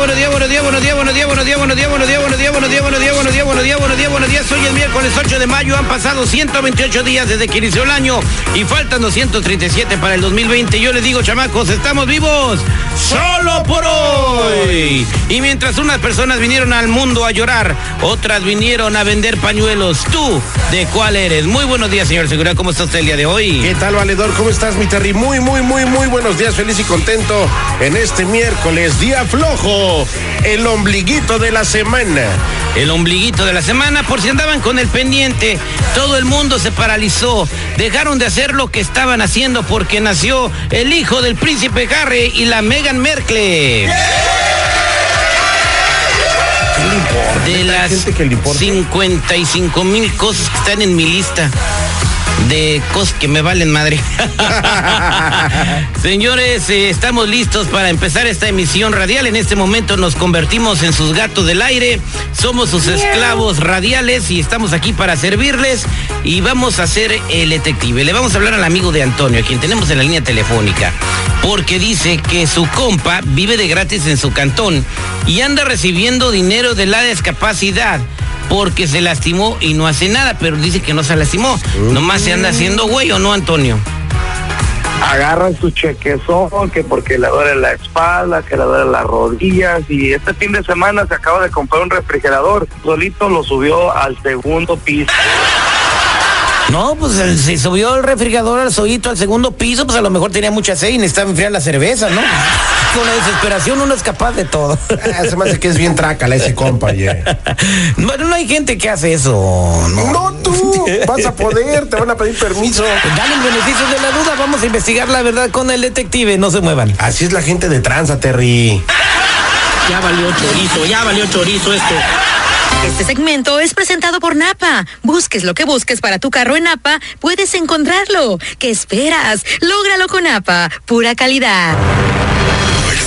buenos días, buenos días, buenos días, buenos días, buenos días, buenos días, buenos días, buenos días, buenos días, buenos días, buenos días, buenos días, buenos días, buenos días. Hoy es miércoles 8 de mayo, han pasado 128 días desde que inició el año y faltan 237 para el 2020. Yo les digo, chamacos, estamos vivos solo por hoy. Y mientras unas personas vinieron al mundo a llorar, otras vinieron a vender pañuelos. ¿Tú de cuál eres? Muy buenos días, señor Seguridad. ¿Cómo está usted el día de hoy? ¿Qué tal, valedor? ¿Cómo estás, mi Terry? Muy, muy, muy, muy buenos días. Feliz y contento en este miércoles, día flojo, el ombliguito de la semana. El ombliguito de la semana, por si andaban con el pendiente, todo el mundo se paralizó. Dejaron de hacer lo que estaban haciendo porque nació el hijo del príncipe Harry y la Meghan Merkel. ¿Qué le importa? De las gente que le importa. 55 mil cosas que están en mi lista. De cosas que me valen madre. Señores, eh, estamos listos para empezar esta emisión radial. En este momento nos convertimos en sus gatos del aire. Somos sus esclavos radiales y estamos aquí para servirles. Y vamos a hacer el detective. Le vamos a hablar al amigo de Antonio, a quien tenemos en la línea telefónica. Porque dice que su compa vive de gratis en su cantón y anda recibiendo dinero de la discapacidad porque se lastimó y no hace nada, pero dice que no se lastimó. Nomás se anda haciendo güey o no, Antonio. agarran su chequezón, que porque le duele la espalda, que le duele las rodillas y este fin de semana se acaba de comprar un refrigerador, solito lo subió al segundo piso. No, pues el- se subió el refrigerador al soguito al segundo piso, pues a lo mejor tenía mucha sed y necesitaba enfriar la cerveza, ¿no? Con la desesperación uno es capaz de todo. Ah, se me hace que es bien trácala ese compa, oye. Bueno, no hay gente que hace eso, ¿no? No, tú vas a poder, te van a pedir permiso. Dale el beneficio de la duda, vamos a investigar la verdad con el detective, no se muevan. Así es la gente de tranza, Terry. Ya valió chorizo, ya valió chorizo esto. Este segmento es presentado por Napa. Busques lo que busques para tu carro en Napa, puedes encontrarlo. ¿Qué esperas? Lógralo con Napa. Pura calidad.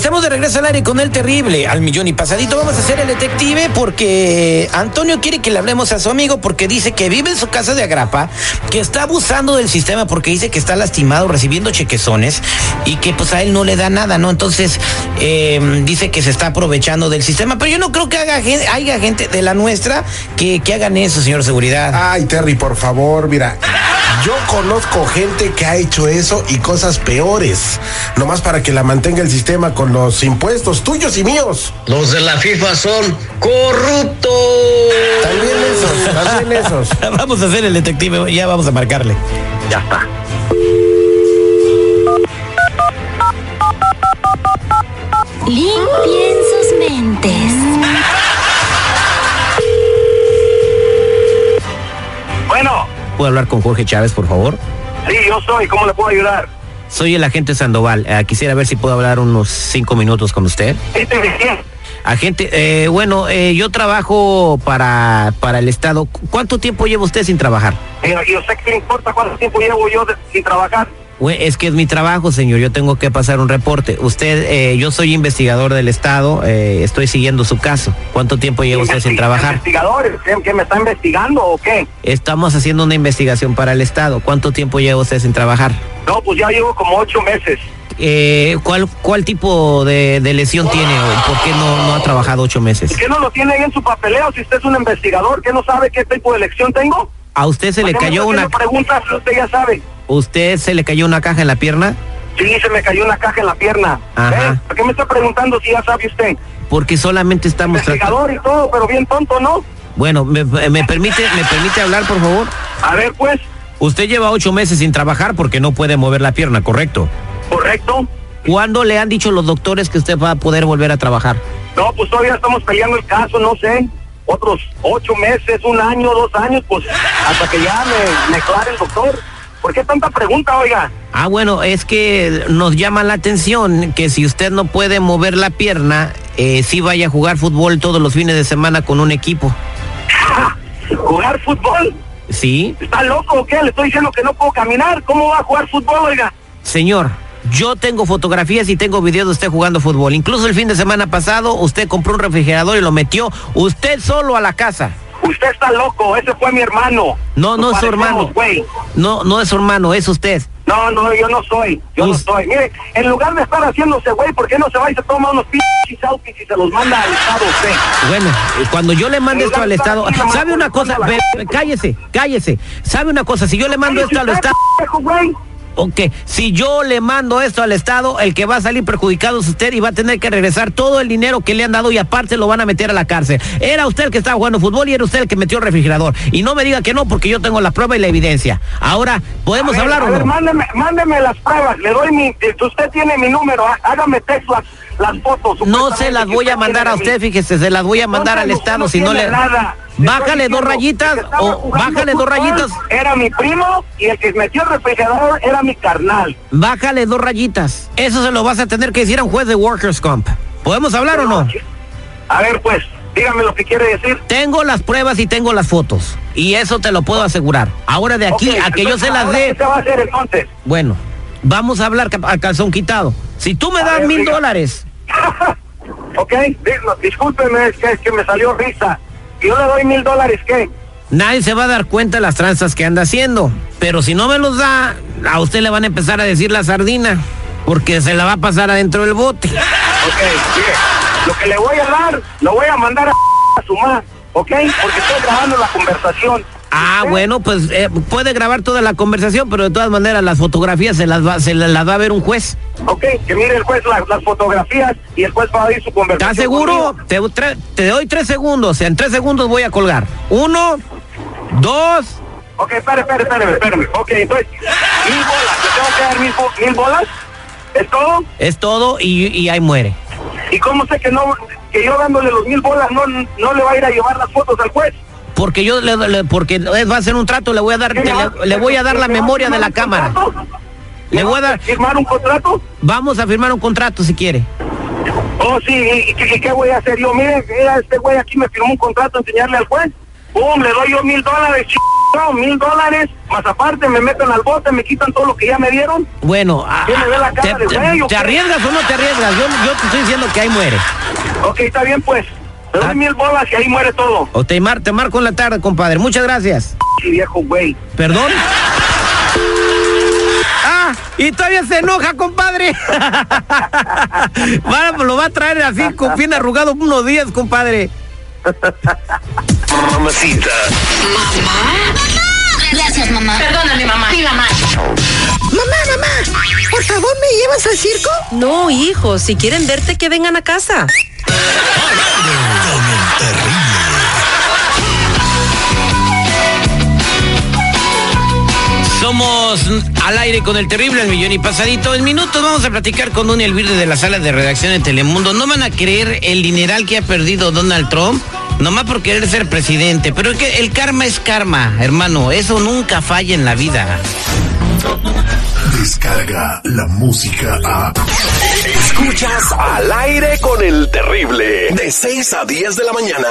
Estamos de regreso al aire con el terrible, al millón y pasadito. Vamos a hacer el detective porque Antonio quiere que le hablemos a su amigo porque dice que vive en su casa de Agrapa, que está abusando del sistema porque dice que está lastimado recibiendo chequezones y que pues a él no le da nada, ¿no? Entonces eh, dice que se está aprovechando del sistema, pero yo no creo que haga haya gente de la nuestra que, que hagan eso, señor seguridad. Ay, Terry, por favor, mira. Yo conozco gente que ha hecho eso y cosas peores. Nomás para que la mantenga el sistema con los impuestos tuyos y míos. Los de la FIFA son corruptos. También esos, también esos. Vamos a hacer el detective, ya vamos a marcarle. Ya está. Limpien sus mentes. ¿Puedo hablar con Jorge Chávez, por favor? sí, yo soy, ¿cómo le puedo ayudar? Soy el agente Sandoval. Eh, quisiera ver si puedo hablar unos cinco minutos con usted. Este es bien. Agente, eh, bueno, eh, yo trabajo para, para el Estado. ¿Cuánto tiempo lleva usted sin trabajar? Mira, yo sé que le importa cuánto tiempo llevo yo de- sin trabajar. Es que es mi trabajo, señor. Yo tengo que pasar un reporte. Usted, eh, yo soy investigador del Estado. eh, estoy siguiendo su caso. ¿Cuánto tiempo lleva usted sin trabajar? ¿Investigadores? ¿Qué, qué me está investigando o qué? Estamos haciendo una investigación para el Estado. ¿Cuánto tiempo lleva usted sin trabajar? No, pues ya llevo como ocho meses. Eh, ¿cuál, ¿Cuál tipo de, de lesión tiene o por qué no, no ha trabajado ocho meses? ¿Y qué no lo tiene ahí en su papeleo si usted es un investigador? ¿Qué no sabe qué tipo de elección tengo? ¿A usted se le ¿Para qué me cayó una, preguntas usted ya sabe? Usted se le cayó una caja en la pierna? Sí, se me cayó una caja en la pierna. Ajá. ¿Eh? ¿Por qué me está preguntando si ya sabe usted? Porque solamente estamos tratando. Investigador y todo, pero bien tonto, ¿no? Bueno, ¿me, me permite, ¿me permite hablar, por favor? A ver, pues, Usted lleva ocho meses sin trabajar porque no puede mover la pierna, ¿correcto? correcto. ¿Cuándo le han dicho los doctores que usted va a poder volver a trabajar? No, pues todavía estamos peleando el caso, no sé. Otros ocho meses, un año, dos años, pues hasta que ya me, me aclare el doctor. ¿Por qué tanta pregunta, oiga? Ah, bueno, es que nos llama la atención que si usted no puede mover la pierna, eh, sí vaya a jugar fútbol todos los fines de semana con un equipo. ¿Jugar fútbol? ¿Sí? ¿Está loco o qué? Le estoy diciendo que no puedo caminar. ¿Cómo va a jugar fútbol, oiga? Señor, yo tengo fotografías y tengo videos de usted jugando fútbol. Incluso el fin de semana pasado usted compró un refrigerador y lo metió usted solo a la casa. Usted está loco, ese fue mi hermano. No, no Nos es su hermano. güey. No, no es su hermano, es usted. No, no, yo no soy, yo no soy. Mire, en lugar de estar haciéndose güey, ¿por qué no se va y se toma unos pinches selfies y se los manda al Estado usted? Bueno, cuando yo le mande esto al Estado, ¿sabe una cosa? Ve, ve, cállese, cállese. ¿Sabe una cosa? Si yo le mando esto al Estado... Ok, si yo le mando esto al Estado, el que va a salir perjudicado es usted y va a tener que regresar todo el dinero que le han dado y aparte lo van a meter a la cárcel. Era usted el que estaba jugando fútbol y era usted el que metió el refrigerador. Y no me diga que no, porque yo tengo la prueba y la evidencia. Ahora, ¿podemos A ver, hablar a ver, mándeme, mándeme las pruebas, le doy mi, eh, usted tiene mi número, há- hágame texto las, las fotos. No se las voy a mandar a usted, fíjese, se las voy a mandar al Estado, si no le... Nada. Bájale dos rayitas o bájale dos rayitas. Era mi primo y el que metió el refrigerador era mi carnal. Bájale dos rayitas. Eso se lo vas a tener que decir a un juez de Workers Comp. ¿Podemos hablar o no? A ver, pues, dígame lo que quiere decir. Tengo las pruebas y tengo las fotos. Y eso te lo puedo asegurar. Ahora de aquí a que yo se las ¿ahora dé. ¿Qué se va a hacer entonces? Bueno, vamos a hablar ca- a calzón quitado. Si tú me das mil dólares, Ok, discúlpeme, es que, es que me salió risa. Yo le doy mil dólares, ¿qué? nadie se va a dar cuenta de las tranzas que anda haciendo. Pero si no me los da, a usted le van a empezar a decir la sardina. Porque se la va a pasar adentro del bote. Ok, mire, lo que le voy a dar, lo voy a mandar a, a su mamá, ¿ok? Porque estoy grabando la conversación. Ah, bueno, pues eh, puede grabar toda la conversación, pero de todas maneras las fotografías se las va, se las va a ver un juez. Ok, que mire el juez la- las fotografías y el juez va a oír su conversación. ¿Estás seguro? Te, tre- te doy tres segundos. En tres segundos voy a colgar. Uno, dos. Ok, espere, espere, espere, espérame. Ok, entonces, mil bolas, ¿te tengo que dar mil, bo- mil bolas? ¿Es todo? Es todo y, y ahí muere. ¿Y cómo sé que no, que yo dándole los mil bolas no, no le va a ir a llevar las fotos al juez? Porque yo le, le- porque va a ser un trato, le voy a dar, ¿Qué me va- le, le voy a dar la a memoria de la cámara. contrato? Le voy a dar, ¿Firmar un contrato? vamos a firmar un contrato si quiere. Oh, sí, ¿y, qué, voy a hacer yo? Mire, mira, este güey aquí me firmó un contrato, enseñarle al juez. ¡Pum! Le doy yo mil dólares, mil dólares, más aparte me meten al bote, me quitan todo lo que ya me dieron. Bueno, ah, ¿Quién me ve la te, cara de te- güey o ¿te qué? arriesgas o no te arriesgas? Yo, yo te estoy diciendo que ahí muere. Ok, está bien, pues. Le doy Ah. mil bolas y ahí muere todo. O te, mar- te marco en la tarde, compadre. Muchas gracias. Sí, viejo güey. ¿Perdón? Ah, y todavía se enoja, compadre. Va, lo va a traer así, con bien arrugado unos días, compadre. Mamacita. Gracias, mamá. Perdóname, mamá. Sí, mamá. Mamá, mamá, por favor, ¿me llevas al circo? No, hijos, si quieren verte, que vengan a casa. Somos al aire con el terrible, el millón y pasadito. En minutos vamos a platicar con Don Elvire de la sala de redacción de Telemundo. No van a creer el dineral que ha perdido Donald Trump, nomás por querer ser presidente. Pero es que el karma es karma, hermano. Eso nunca falla en la vida. Descarga la música a. Escuchas al aire con el terrible. De 6 a 10 de la mañana.